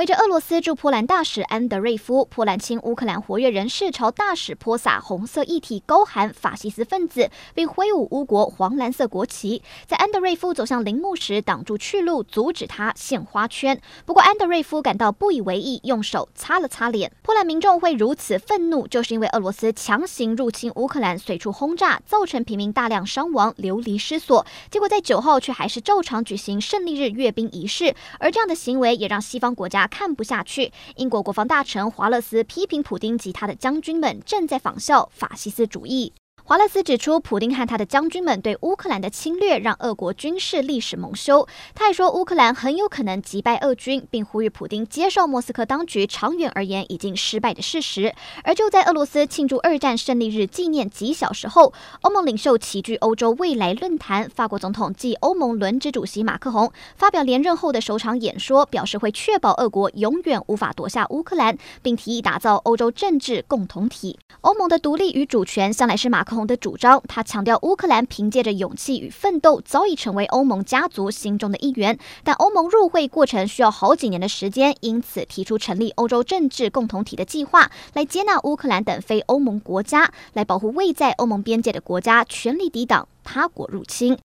围着俄罗斯驻波兰大使安德瑞夫，波兰亲乌克兰活跃人士朝大使泼洒红色液体，高喊“法西斯分子”，并挥舞乌国黄蓝色国旗。在安德瑞夫走向陵墓时，挡住去路，阻止他献花圈。不过，安德瑞夫感到不以为意，用手擦了擦脸。波兰民众会如此愤怒，就是因为俄罗斯强行入侵乌克兰，随处轰炸，造成平民大量伤亡，流离失所。结果在九号却还是照常举行胜利日阅兵仪式，而这样的行为也让西方国家。看不下去，英国国防大臣华勒斯批评普丁及他的将军们正在仿效法西斯主义。华勒斯指出，普丁和他的将军们对乌克兰的侵略让俄国军事历史蒙羞。他还说，乌克兰很有可能击败俄军，并呼吁普丁接受莫斯科当局长远而言已经失败的事实。而就在俄罗斯庆祝二战胜利日纪念几小时后，欧盟领袖齐聚欧洲未来论坛，法国总统继欧盟轮值主席马克宏发表连任后的首场演说，表示会确保俄国永远无法夺下乌克兰，并提议打造欧洲政治共同体。欧盟的独立与主权向来是马克的主张，他强调乌克兰凭借着勇气与奋斗，早已成为欧盟家族心中的一员。但欧盟入会过程需要好几年的时间，因此提出成立欧洲政治共同体的计划，来接纳乌克兰等非欧盟国家，来保护未在欧盟边界的国家，全力抵挡他国入侵。